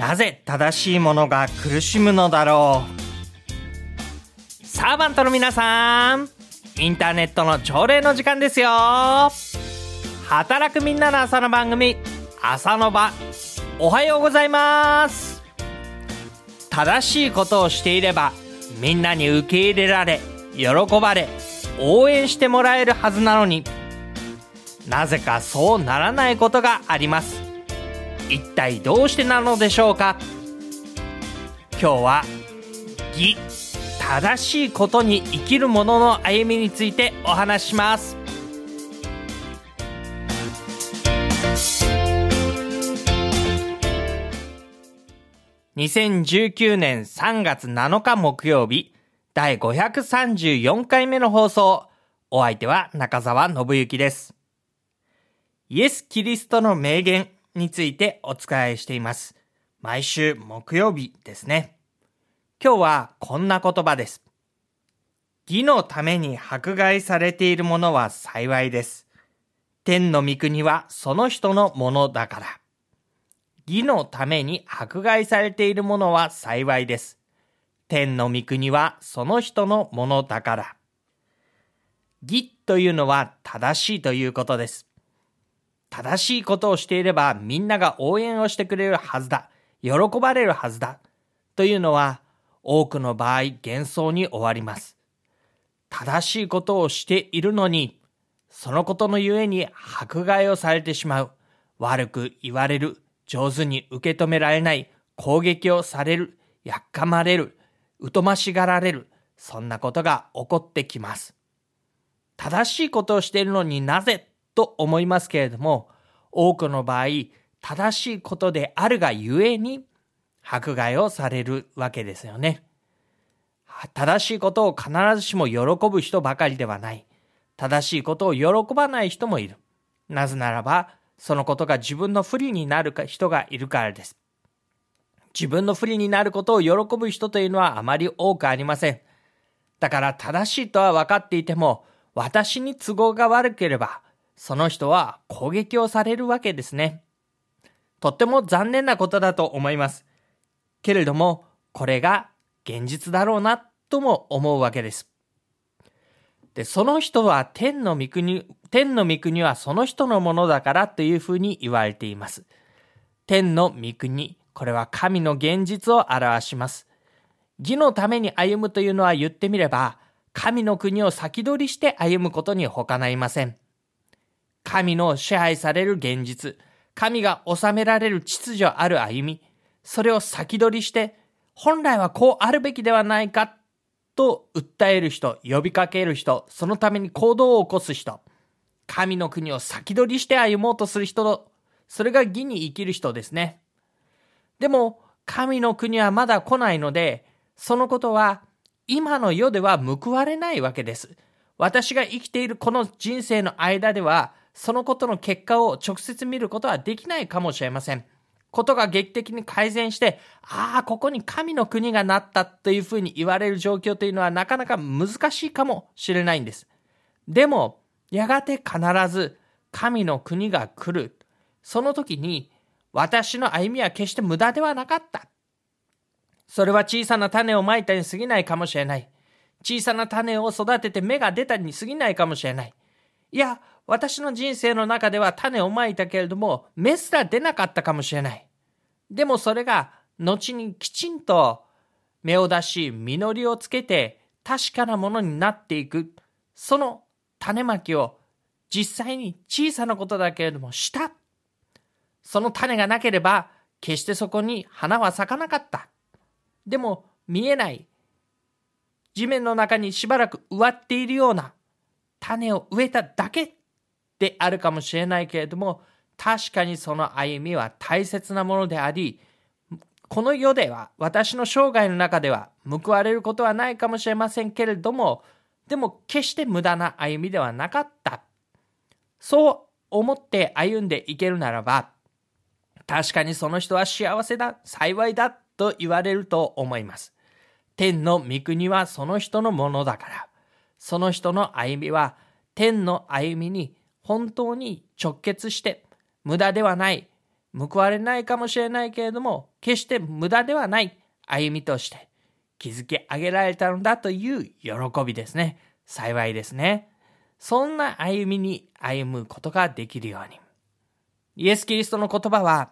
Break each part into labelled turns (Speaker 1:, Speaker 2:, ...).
Speaker 1: なぜ正しいものが苦しむのだろう？サーバントの皆さんインターネットの朝礼の時間ですよ。働くみんなの朝の番組朝の場おはようございます。正しいことをしていればみんなに受け入れられ喜ばれ応援してもらえるはずなのになぜかそうならないことがあります。一体どうしてなのでしょうか？今日は義正しいことに生きる者の歩みについてお話しします。2019年3月7日木曜日第534回目の放送。お相手は中澤信之です。イエス・キリストの名言についてお伝えしています。毎週木曜日ですね。今日はこんな言葉です。義のために迫害されているものは幸いです。天の御国はその人のものだから。義のために迫害されているものは幸いです。天の御国はその人のものだから。義というのは正しいということです。正しいことをしていればみんなが応援をしてくれるはずだ。喜ばれるはずだ。というのは多くの場合幻想に終わります。正しいことをしているのに、そのことのゆえに迫害をされてしまう。悪く言われる。上手に受け止められない。攻撃をされる。やっかまれる。疎ましがられる。そんなことが起こってきます。正しいことをしているのになぜと思いますけれども、多くの場合、正しいことであるがゆえに、迫害をされるわけですよね。正しいことを必ずしも喜ぶ人ばかりではない。正しいことを喜ばない人もいる。なぜならば、そのことが自分の不利になる人がいるからです。自分の不利になることを喜ぶ人というのはあまり多くありません。だから正しいとは分かっていても、私に都合が悪ければ、その人は攻撃をされるわけですね。とっても残念なことだと思います。けれども、これが現実だろうなとも思うわけです。で、その人は天の御国、天の御国はその人のものだからというふうに言われています。天の御国、これは神の現実を表します。義のために歩むというのは言ってみれば、神の国を先取りして歩むことに他ないません。神の支配される現実、神が治められる秩序ある歩み、それを先取りして、本来はこうあるべきではないかと訴える人、呼びかける人、そのために行動を起こす人、神の国を先取りして歩もうとする人、それが義に生きる人ですね。でも、神の国はまだ来ないので、そのことは今の世では報われないわけです。私が生きているこの人生の間では、そのことの結果を直接見ることはできないかもしれません。ことが劇的に改善して、ああ、ここに神の国がなったというふうに言われる状況というのはなかなか難しいかもしれないんです。でも、やがて必ず神の国が来る。その時に、私の歩みは決して無駄ではなかった。それは小さな種をまいたに過ぎないかもしれない。小さな種を育てて芽が出たに過ぎないかもしれない。いや、私の人生の中では種をまいたけれども、芽すら出なかったかもしれない。でもそれが、後にきちんと芽を出し、実りをつけて、確かなものになっていく。その種まきを、実際に小さなことだけれどもした。その種がなければ、決してそこに花は咲かなかった。でも、見えない。地面の中にしばらく植わっているような種を植えただけであるかもしれないけれども、確かにその歩みは大切なものであり、この世では、私の生涯の中では報われることはないかもしれませんけれども、でも決して無駄な歩みではなかった。そう思って歩んでいけるならば、確かにその人は幸せだ、幸いだと言われると思います。天の御国はその人のものだから、その人の歩みは天の歩みに本当に直結して無駄ではない報われないかもしれないけれども、決して無駄ではない歩みとして築き上げられたのだという喜びですね。幸いですね。そんな歩みに歩むことができるように。イエス・キリストの言葉は、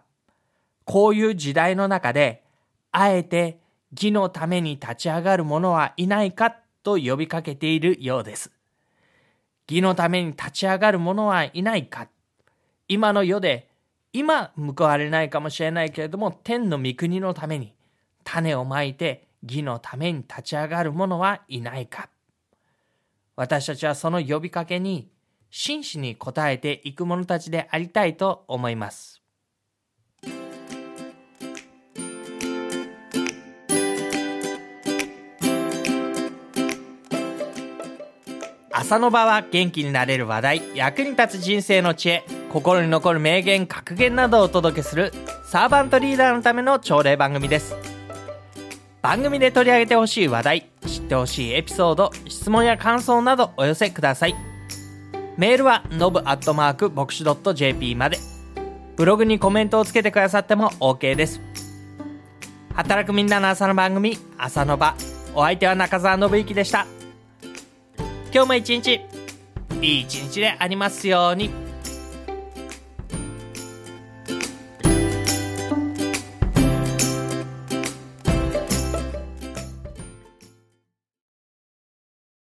Speaker 1: こういう時代の中で、あえて義のために立ち上がる者はいないかと呼びかけているようです。義のために立ち上がる者はいないか今の世で、今報われないかもしれないけれども、天の御国のために種をまいて義のために立ち上がる者はいないか私たちはその呼びかけに真摯に応えていく者たちでありたいと思います。朝の場は元気になれる話題、役に立つ人生の知恵、心に残る名言、格言などをお届けするサーバントリーダーのための朝礼番組です。番組で取り上げてほしい話題、知ってほしいエピソード、質問や感想などお寄せください。メールは、のぶアットマーク、牧師 .jp まで。ブログにコメントをつけてくださっても OK です。働くみんなの朝の番組、朝の場。お相手は中澤信之でした。今日も一日、いい一日でありますように。